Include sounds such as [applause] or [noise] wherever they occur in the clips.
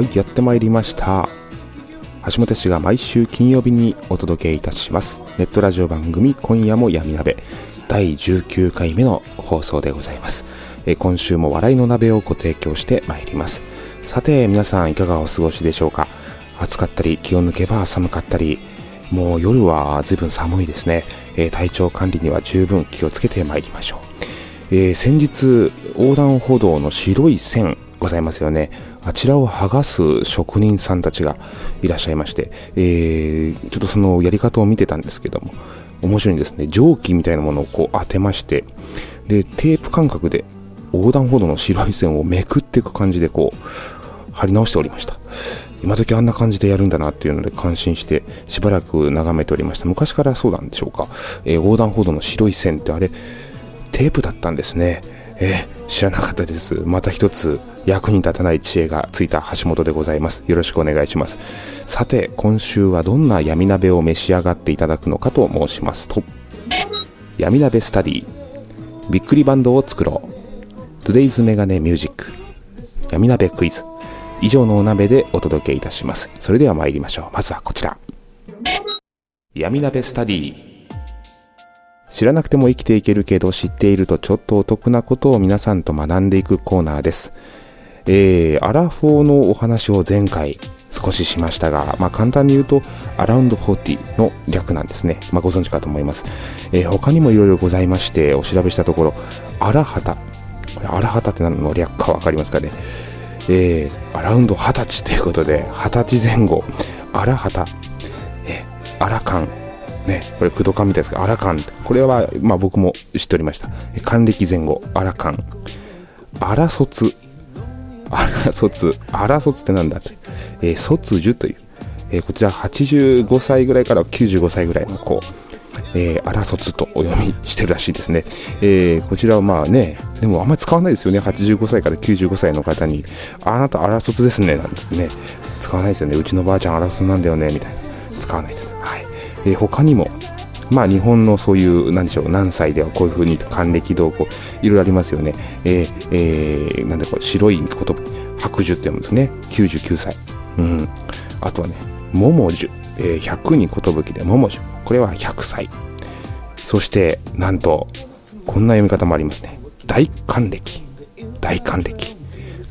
はいやってまいりました。橋本氏が毎週金曜日にお届けいたします。ネットラジオ番組今夜も闇鍋。第19回目の放送でございます。え今週も笑いの鍋をご提供してまいります。さて皆さんいかがお過ごしでしょうか？暑かったり気を抜けば寒かったり。もう夜は随分寒いですね、え、体調管理には十分気をつけてまいりましょう、えー、先日横断歩道の白い線ございますよね。あちらを剥がす職人さんたちがいらっしゃいまして、えー、ちょっとそのやり方を見てたんですけども面白いんですね。蒸気みたいなものをこう当てましてでテープ感覚で横断歩道の白い線をめくっていく感じでこう貼り直しておりました。今時あんな感じでやるんだなっていうので感心してしばらく眺めておりました。昔からそうなんでしょうか、えー、横断歩道の白い線ってあれテープだったんですね。えー、知らなかったです。また一つ役に立たない知恵がついた橋本でございます。よろしくお願いします。さて今週はどんな闇鍋を召し上がっていただくのかと申しますと闇鍋スタディびっくりバンドを作ろう。Today's メガネミュージック闇鍋クイズ。以上のお鍋でお届けいたします。それでは参りましょう。まずはこちら。闇鍋スタディ。知らなくても生きていけるけど知っているとちょっとお得なことを皆さんと学んでいくコーナーです。えー、アラフォーのお話を前回少ししましたが、まあ、簡単に言うと、アラウンド40の略なんですね。まあ、ご存知かと思います。えー、他にもいろいろございまして、お調べしたところ、アラハタ。これ、アラハタって何の略かわかりますかね？えー、アラウンド20歳ということで、20歳前後、アラハタ、えー、アラカン、ね、これ、駆動艦みたいですが、アラカン。これは、まあ僕も知っておりました。還暦前後、アラカン。アラ卒。アラ卒。アラ卒ってなんだって。えー、卒樹という。えー、こちら85歳ぐらいから95歳ぐらいの子。えー、アラ卒とお読みしてるらしいですね。えー、こちらはまあね、でもあんまり使わないですよね。85歳から95歳の方に、あなたアラ卒ですね、なんてね。使わないですよね。うちのばあちゃんアラ卒なんだよね、みたいな。使わないです。はい。えー、他にも、まあ日本のそういう、なんでしょう、何歳ではこういう風に還暦どうこう、いろいろありますよね。えー、えー、なんでこれ、白い言葉、白樹って読むんですね。99歳。うん。あとはね、桃樹。えー、100に寿で桃樹。これは100歳。そして、なんと、こんな読み方もありますね。大還暦。大還暦。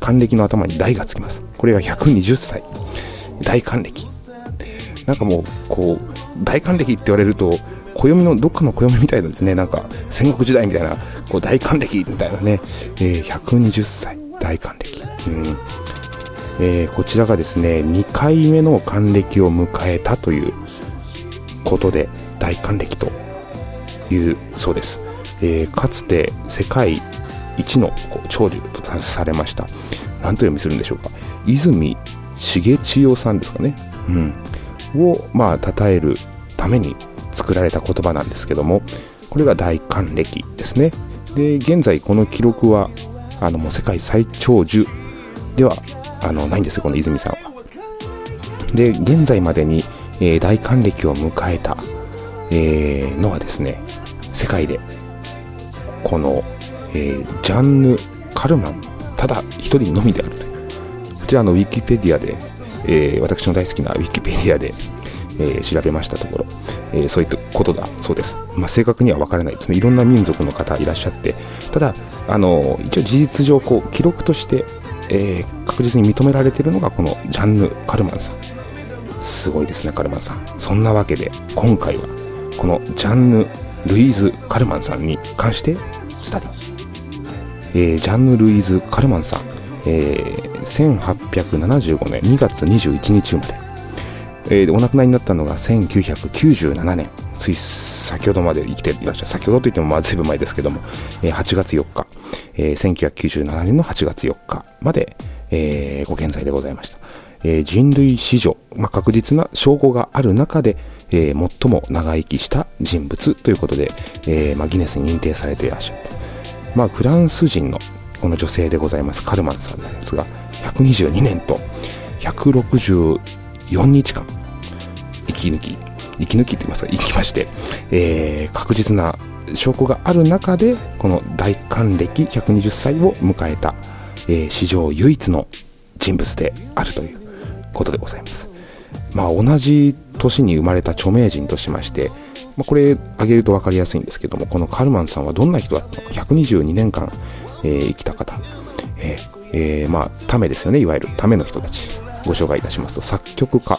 還暦の頭に大がつきます。これが120歳。大還暦。なんかもう、こう、大還暦って言われると暦のどっかの暦みたいなですね。なんか戦国時代みたいなこう大還暦みたいなね、えー、120歳大還暦、うん。えー、こちらがですね2回目の還暦を迎えたということで大還暦というそうです、えー、かつて世界一の長寿とされました。何と読みするんでしょうか。泉重千代さんですかね、うん、をまあ称えるために作られた言葉なんですけどもこれが大還暦ですね。で現在この記録はあのもう世界最長寿ではあのないんですよこの泉さんは。で現在までに、えー、大還暦を迎えた、えー、のはですね世界でこの、えー、ジャンヌ・カルマンただ一人のみであるという。こちらのウィキペディアで、えー、私の大好きなウィキペディアでえー、調べましたところ、えー、そういったことだそうです、まあ、正確には分からないですね。いろんな民族の方いらっしゃってただあの一応事実上こう記録として、え、確実に認められているのがこのジャンヌ・カルマンさん。すごいですねカルマンさん。そんなわけで今回はこのジャンヌ・ルイーズ・カルマンさんに関してスタディ、え、ジャンヌ・ルイーズ・カルマンさん、えー、1875年2月21日生まれ。えー、お亡くなりになったのが1997年。つい先ほどまで生きていらっしゃる先ほどといってもまあ随分前ですけども、えー、8月4日、えー、1997年の8月4日まで、えー、ご健在でございました、えー、人類史上、まあ、確実な証拠がある中で、えー、最も長生きした人物ということで、えーまあ、ギネスに認定されていらっしゃる、まあ、フランス人のこの女性でございますカルマンさんなんですが122年と164日間き抜き、息抜きって言いますか、生きまして、えー、確実な証拠がある中で、この大還暦120歳を迎えた、えー、史上唯一の人物であるということでございます。まあ、同じ年に生まれた著名人としまして、まあ、これ挙げると分かりやすいんですけども、このカルマンさんはどんな人だったのか、122年間、え、生きた方、ええー、まあ、ためですよね、いわゆるための人たち、ご紹介いたしますと、作曲家、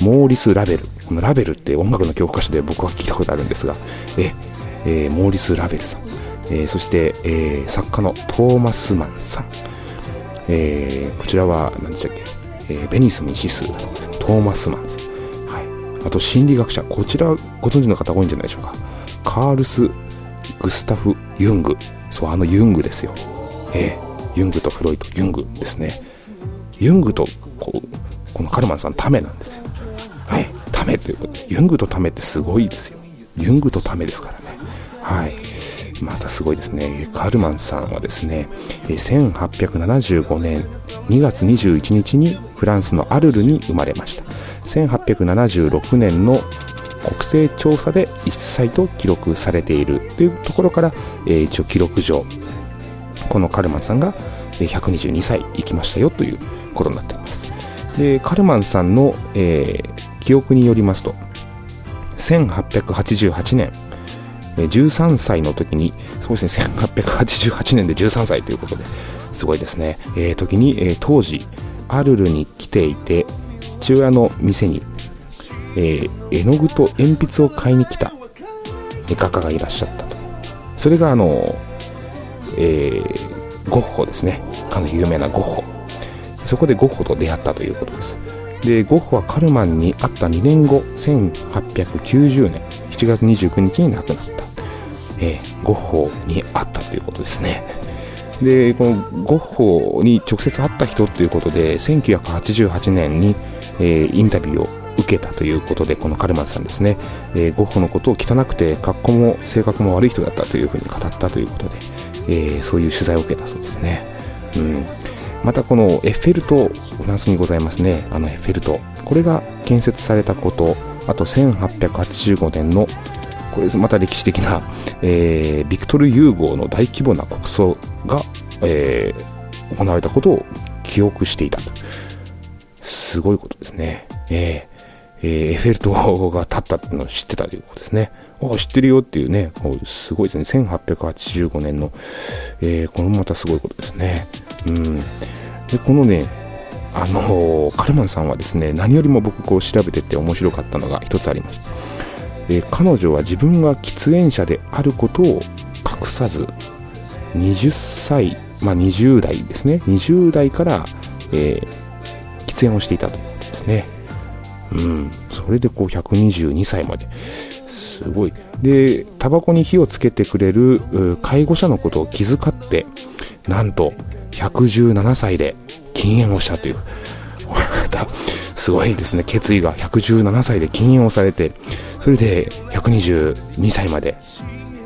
モーリス・ラベル。このラベルって音楽の教科書で僕は聞いたことあるんですが、え、えー、モーリス・ラベルさん。えー、そして、え、作家のトーマスマンさん。え、こちらは、何でしたっけ、え、ベニスに指数とかトーマスマンさん。はい。あと、心理学者。こちら、ご存知の方多いんじゃないでしょうか。カールス・グスタフ・ユング。そう、あのユングですよ。えー、ユングとフロイト、ユングですね。ユングと、こう、このカルマンさん、ためなんですよ。はい、ためということで、ユングとためってすごいですよ。ユングとためですからね。はい。またすごいですね。カルマンさんはですね、1875年2月21日にフランスのアルルに生まれました。1876年の国勢調査で1歳と記録されているというところから、えー、一応記録上、このカルマンさんが122歳生きましたよということになっています。で、カルマンさんの、えー、記憶によりますと1888年13歳の時にそうですね1888年で13歳ということですごいですね、えー、時に、えー、当時アルルに来ていて父親の店に、えー、絵の具と鉛筆を買いに来た画家がいらっしゃったと。それがあの、えー、ゴッホですね。かなり有名なゴッホ。そこでゴッホと出会ったということです。でゴッホはカルマンに会った2年後1890年7月29日に亡くなった、えー、ゴッホに会ったということですね。でこのゴッホに直接会った人ということで1988年に、えー、インタビューを受けたということでこのカルマンさんですね、えー、ゴッホのことを汚くて格好も性格も悪い人だったというふうに語ったということで、えー、そういう取材を受けたそうですね、うん、またこのエッフェル塔フランスにございますね。あのエッフェル塔。これが建設されたことあと1885年のこれまた歴史的な、えー、ビクトル・ユーゴーの大規模な国葬が、えー、行われたことを記憶していたと。すごいことですね、えー。えー、エッフェル塔が建ったっていうのを知ってたということですねあ知ってるよっていうね、うすごいですね。1885年の、えー、これもまたすごいことですね。うん。で、このね、あのー、カルマンさんはですね、何よりも僕こう調べてて面白かったのが一つありました。えー、彼女は自分が喫煙者であることを隠さず、20歳、まあ20代ですね、20代から、えー、喫煙をしていたということですね。うん、それでこう122歳まで。すごい。で、タバコに火をつけてくれる介護者のことを気遣って、なんと117歳で禁煙をしたという。すごいですね。決意が117歳で禁煙をされて、それで122歳まで、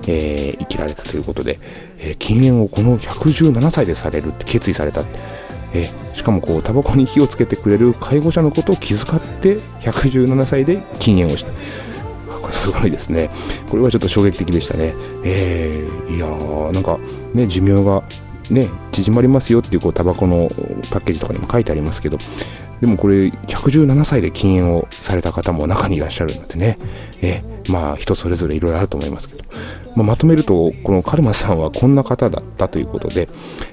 えー、生きられたということで、えー、禁煙をこの117歳でされるって決意された。え、しかもこう、タバコに火をつけてくれる介護者のことを気遣って117歳で禁煙をした。これすごいですね。これはちょっと衝撃的でしたね。えー、いやー、なんかね、寿命がね、縮まりますよっていうこうタバコのパッケージとかにも書いてありますけど、でもこれ117歳で禁煙をされた方も中にいらっしゃるのでね、えまあ人それぞれいろいろあると思いますけど、まあ、まとめるとこのカルマさんはこんな方だったということで、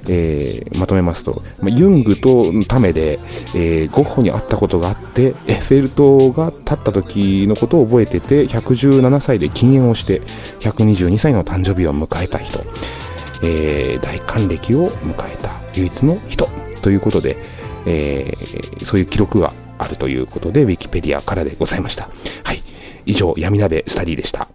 えー、まとめますと、まあ、ユングとタメで、えー、ゴッホに会ったことがあってエッフェル塔が立った時のことを覚えてて117歳で禁煙をして122歳の誕生日を迎えた人、えー、大還暦を迎えた唯一の人ということで、えー、そういう記録があるということで、ウィキペディアからでございました。はい。以上、闇鍋スタディでした。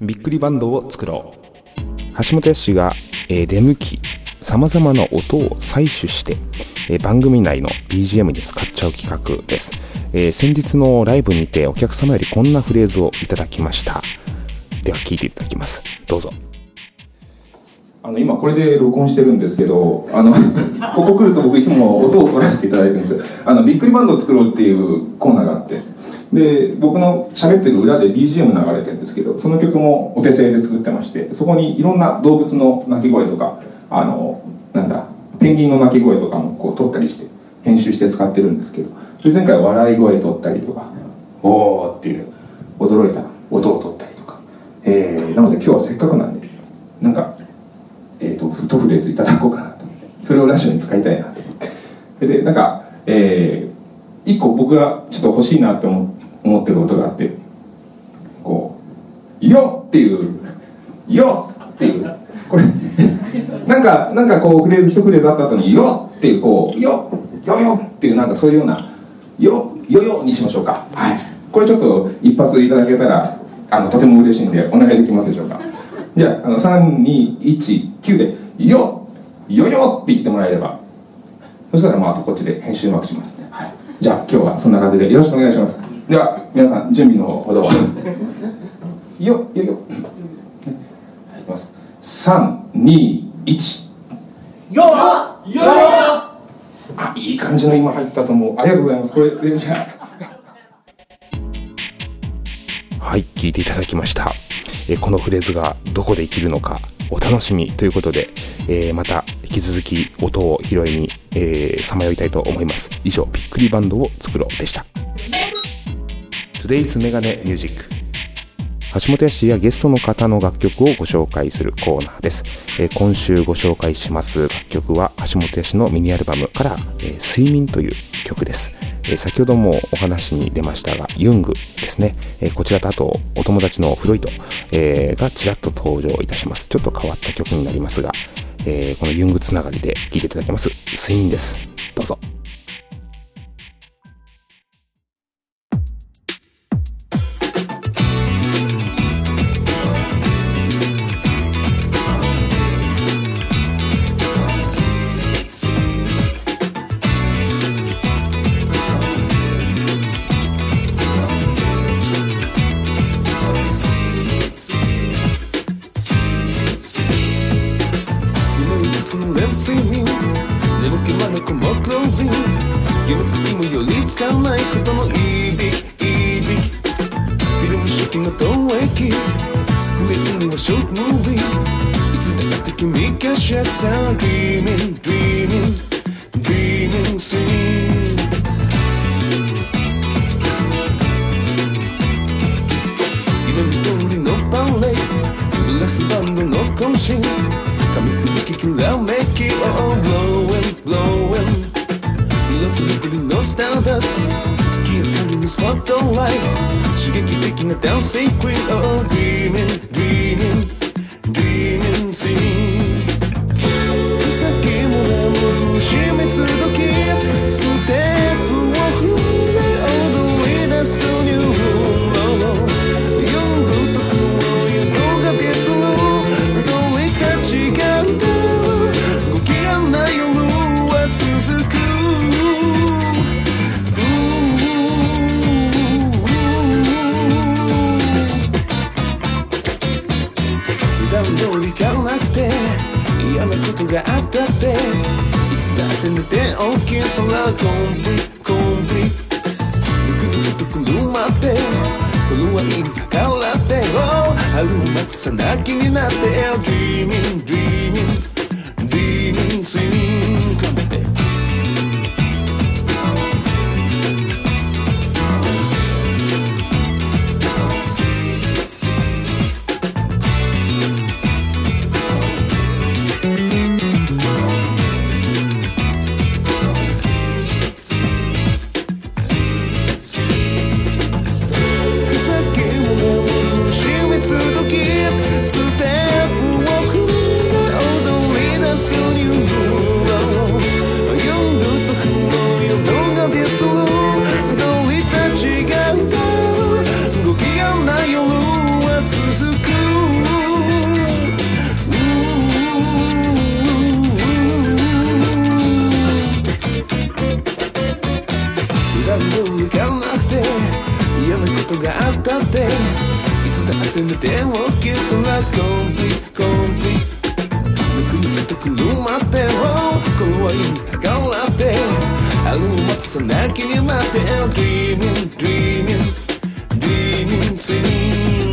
びっくりバンドを作ろう。橋本康が、えー、出向き、様々な音を採取して、えー、番組内の BGM に使っちゃう企画です、えー、先日のライブにてお客様よりこんなフレーズをいただきました。では聞いていただきます。どうぞ。あの今これで録音してるんですけどあの [laughs] ここ来ると僕いつも音を取らせていただいてるんですあのびっくりバンドを作ろうっていうコーナーがあってで僕の喋ってる裏で BGM 流れてるんですけどその曲もお手製で作ってましてそこにいろんな動物の鳴き声とかあのなんだペンギンの鳴き声とかもこう撮ったりして編集して使ってるんですけどそれ前回笑い声撮ったりとか「おお」っていう驚いた音を撮ったりとか、えー、なので今日はせっかくなんでなんかえーと、とフレーズいただこうかなとそれをラジオに使いたいなと思ってでなんか、えー、一個僕がちょっと欲しいなって思思ってる音があってこう「よっ!」っていう「よっ!」っていうなんかなんかこうフレーズ一フレーズあった後に「よっ!」ていうこう「よっよよ!」っていうなんかそういうような「よよよ!」にしましょうか。はい。これちょっと一発いただけたらあのとても嬉しいんでお願いできますでしょうか。じゃああの3219で「よよよ」って言ってもらえれば。そしたらまたこっちで編集うまくしますね、はい、じゃあ今日はそんな感じでよろしくお願いします。では皆さん準備のほど。よよよよい。きます。321よよあいい感じの今入ったと思う。ありがとうございます。これでじゃはい聞いていただきました。えこのフレーズがどこで生きるのかお楽しみ。ということで、えー、また引き続き音を拾いにさまよいたいと思います。以上、びっくりバンドを作ろうでした。Today's メガネミュージック橋本康やゲストの方の楽曲をご紹介するコーナーです。えー、今週ご紹介します楽曲は橋本康のミニアルバムから、えー、睡眠という曲です。え、先ほどもお話に出ましたが、ユングですね。えこちらとあと、お友達のフロイト、えがちらっと登場いたします。ちょっと変わった曲になりますが、えこのユングつながりで聴いていただきます。睡眠です。どうぞ。looks and them see me. They look at my come up closing. You look at me, your leads down like a little eevee, eevee. You don't shake in the toe, wake it. Squeaking in a short movie. It's a dramatic and me cash at sound. Dreaming, dreaming, dreaming, see. Even if you don't need no power, you're. 髪吹ききらめき Oh blowing blowing 色とりどりのスターダスト月明かりにスポットライト刺激的なダンシングクイーン Oh dreaming 闇鍋クイ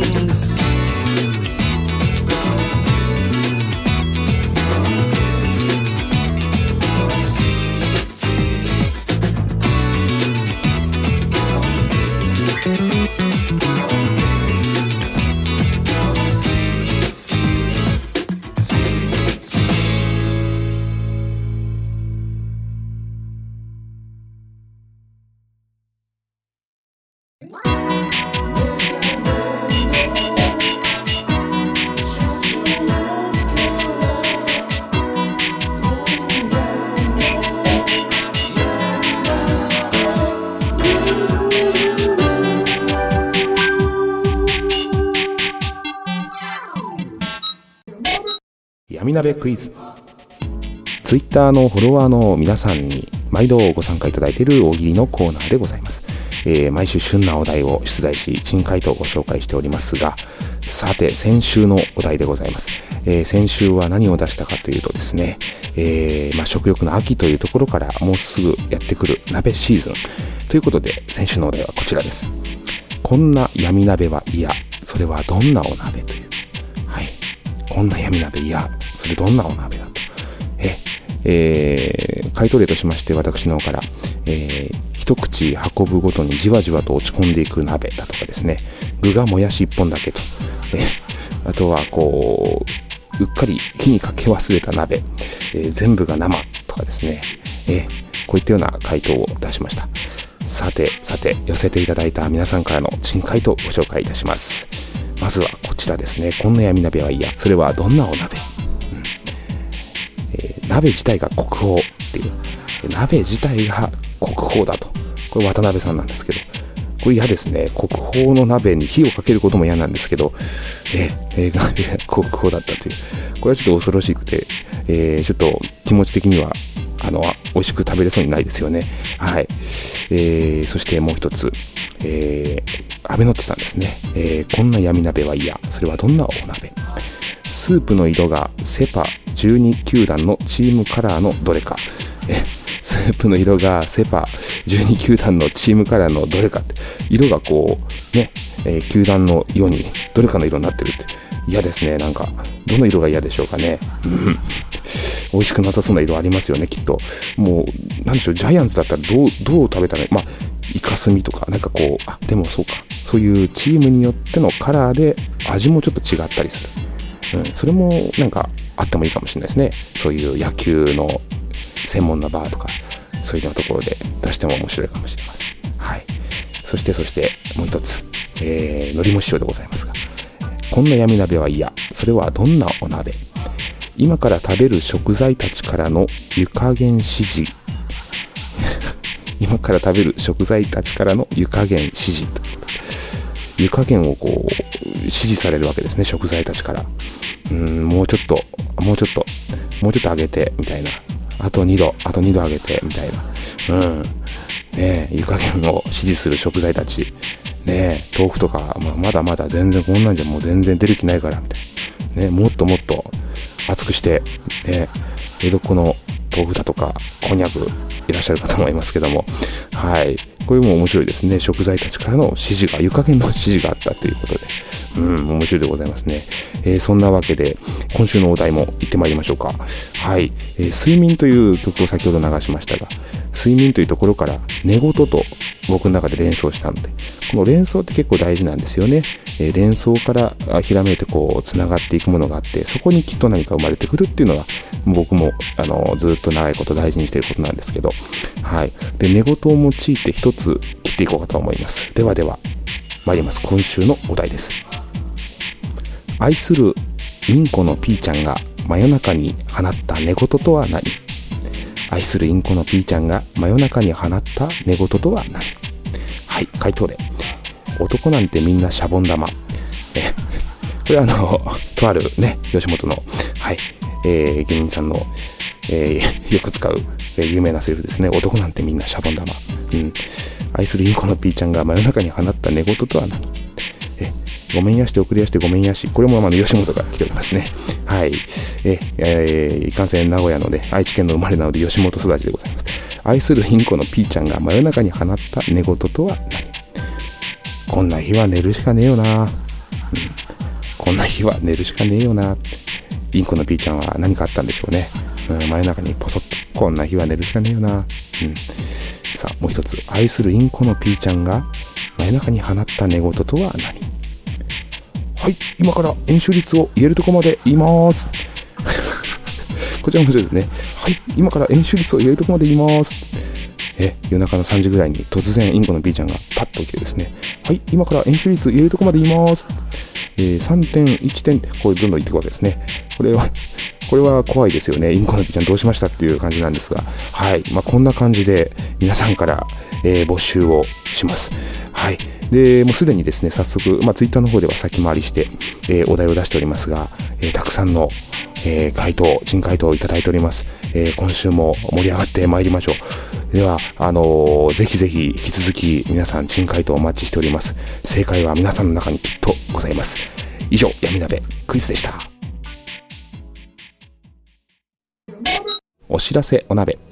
鍋クイズ。ツイッターのフォロワーの皆さんに毎度ご参加いただいている大喜利のコーナーでございます。えー、毎週旬なお題を出題し、珍回答をご紹介しておりますが、さて、先週のお題でございます。えー、先週は何を出したかというとですね、えー、まあ、食欲の秋というところからもうすぐやってくる鍋シーズン。ということで、先週のお題はこちらです。こんな闇鍋は嫌。それはどんなお鍋という。こんな闇鍋嫌。それどんなお鍋だと。え、えー、回答例としまして私の方から、えー、一口運ぶごとにじわじわと落ち込んでいく鍋だとかですね、具がもやし一本だけと。え、あとはこう、うっかり火にかけ忘れた鍋、えー、全部が生とかですね、えこういったような回答を出しました。さて、さて、寄せていただいた皆さんからの珍回答をご紹介いたします。まずはこちらですね。こんな闇鍋はいや。それはどんなお鍋？えー、鍋自体が国宝っていう、鍋自体が国宝だと。これ渡辺さんなんですけど、これ嫌ですね。国宝の鍋に火をかけることも嫌なんですけど、えー、えー、国宝だったという。これはちょっと恐ろしくて、えー、ちょっと気持ち的には、あの、美味しく食べれそうにないですよね。はい。えー、そしてもう一つ、えー、安倍のっちさんですね。えー、こんな闇鍋は嫌。それはどんなお鍋？スープの色がセパ12球団のチームカラーのどれか。え、スープの色がセパ12球団のチームカラーのどれかって、色がこう、ね、えー、球団のようにどれかの色になってるって。嫌ですね。なんか、どの色が嫌でしょうかね。うん。美味しくなさそうな色ありますよね、きっと。もう、なんでしょう、ジャイアンツだったらどう、どう食べたら、まあ、イカスミとか、なんかこう、あ、でもそうか。そういうチームによってのカラーで味もちょっと違ったりする。うん、それもなんかあってもいいかもしれないですね。そういう野球の専門なバーとか、そういうようなところで出しても面白いかもしれません。はい。そしてそしてもう一つ、えー、のりも師匠でございますが、こんな闇鍋は嫌。それはどんなお鍋？今から食べる食材たちからの湯加減指示。[laughs] 今から食べる食材たちからの湯加減指示。湯加減をこう、指示されるわけですね、食材たちから。うん、もうちょっと、もうちょっと、もうちょっと上げて、みたいな。あと2度、あと2度上げて、みたいな。うん。ね、湯加減を指示する食材たち。ねえ、豆腐とか、まあ、まだまだ全然こんなんじゃもう全然出る気ないから、みたいな。ねもっともっと熱くして、ね江戸っ子の豆腐だとか、こんにゃくいらっしゃるかと思いますけども、はい。これも面白いですね。食材たちからの指示が、湯加減の指示があったということで、うん、面白いでございますね。えー、そんなわけで、今週のお題も行ってまいりましょうか。はい。えー、睡眠という曲を先ほど流しましたが、睡眠というところから寝言と僕の中で連想したので、この連想って結構大事なんですよね。えー、連想からひらめいてこう、繋がっていくものがあって、そこにきっと何か生まれてくるっていうのが、僕も、あの、ずっと長いこと大事にしていることなんですけど、はい。で、寝言を用いて一つ切っていこうかと思います。ではでは、参ります。今週のお題です。愛するインコのピーちゃんが真夜中に放った寝言とは何？愛するインコのピーちゃんが真夜中に放った寝言とは何？はい、回答例。男なんてみんなシャボン玉。え、これあの、とあるね、吉本の、はい、えー、芸人さんの、えー、よく使う、えー、有名なセリフですね。男なんてみんなシャボン玉。うん。愛するインコのピーちゃんが真夜中に放った寝言とは何、ごめんやして送りやしてごめんやし。これもあの吉本から来ておりますね。はい。え、えー、いかんせん名古屋ので、愛知県の生まれなので吉本育ちでございます。愛するインコのピーちゃんが真夜中に放った寝言とは何？こんな日は寝るしかねえよな。うん。こんな日は寝るしかねえよな。インコのピーちゃんは何かあったんでしょうね。うん、真夜中にポソッと、こんな日は寝るしかねえよな。うん。さあ、もう一つ。愛するインコのピーちゃんが真夜中に放った寝言とは何？はい、今から演習率を言えるとこまで言います。[laughs] こちら面白いですね。はい、今から演習率を言えるとこまで言います。え、夜中の3時ぐらいに突然インコの B ちゃんがパッと起きてですね、はい、今から演習率言えるとこまで言います。えー、3点、1点って、こうどんどん言っていくわけですね。これは、これは怖いですよね。インコの B ちゃんどうしましたっていう感じなんですが、はい、まあ、こんな感じで皆さんから、えー、募集をします。はい。で、もうすでにですね、早速、まあ、ツイッターの方では先回りして、えー、お題を出しておりますが、えー、たくさんの、えー、回答、珍回答をいただいております。え今週も盛り上がってまいりましょう。では、あのぜひぜひ引き続き皆さん珍回答お待ちしております。正解は皆さんの中にきっとございます。以上、闇鍋クイズでした。お知らせお鍋。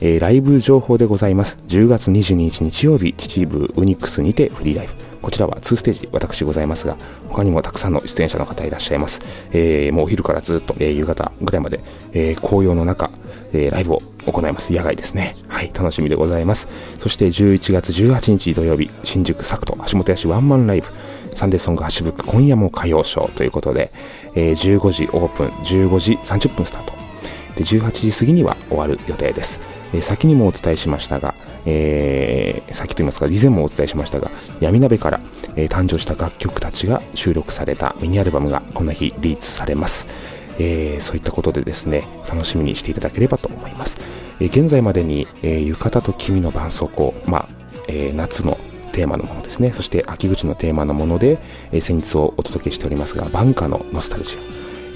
えー、ライブ情報でございます。10月22日日曜日、秩父ウニックスにてフリーライブ。こちらは2ステージ、私ございますが、他にもたくさんの出演者の方いらっしゃいます。えー、もうお昼からずっと、えー、夕方ぐらいまで、えー、紅葉の中、えー、ライブを行います。野外ですね。はい、楽しみでございます。そして11月18日土曜日、新宿サクト橋本屋市ワンマンライブ、サンデーソング橋ブック今夜も歌謡ショーということで、えー、15時オープン、15時30分スタート。で、18時過ぎには終わる予定です。え先にもお伝えしましたが、えー、先と言いますか、以前もお伝えしましたが、闇鍋から、えー、誕生した楽曲たちが収録されたミニアルバムがこの日リリースされます。えー、そういったことでですね、楽しみにしていただければと思います。え現在までに、え浴衣と君の絆創膏、まあ、え夏のテーマのものですね、そして秋口のテーマのもので、え先日をお届けしておりますが、バンカのノスタルジ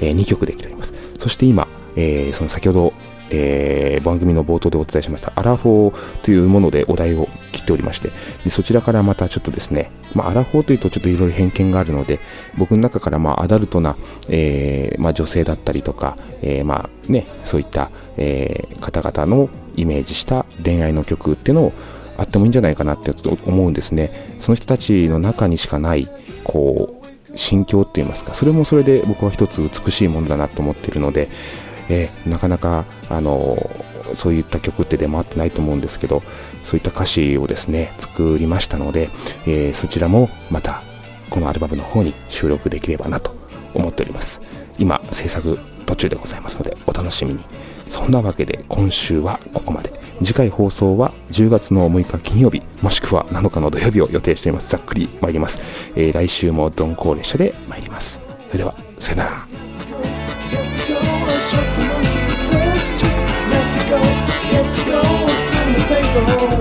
ア、え2曲できております。そして今、えその先ほどえー、番組の冒頭でお伝えしましたアラフォーというものでお題を切っておりましてでそちらからまたちょっとですね、まあ、アラフォーというとちょっといろいろ偏見があるので僕の中からまあアダルトな、えー、まあ、女性だったりとか、えー、まあね、そういった、え方々のイメージした恋愛の曲っていうのをあってもいいんじゃないかなって思うんですね。その人たちの中にしかないこう心境って言いますかそれもそれで僕は一つ美しいものだなと思っているのでえー、なかなか、あのー、そういった曲って出回ってないと思うんですけど、そういった歌詞をですね、作りましたので、えー、そちらもまた、このアルバムの方に収録できればなと思っております。今、制作途中でございますので、お楽しみに。そんなわけで、今週はここまで。次回放送は10月の6日金曜日、もしくは7日の土曜日を予定しています。ざっくり参ります。えー、来週も鈍行列車で参ります。それでは、さよなら。slow.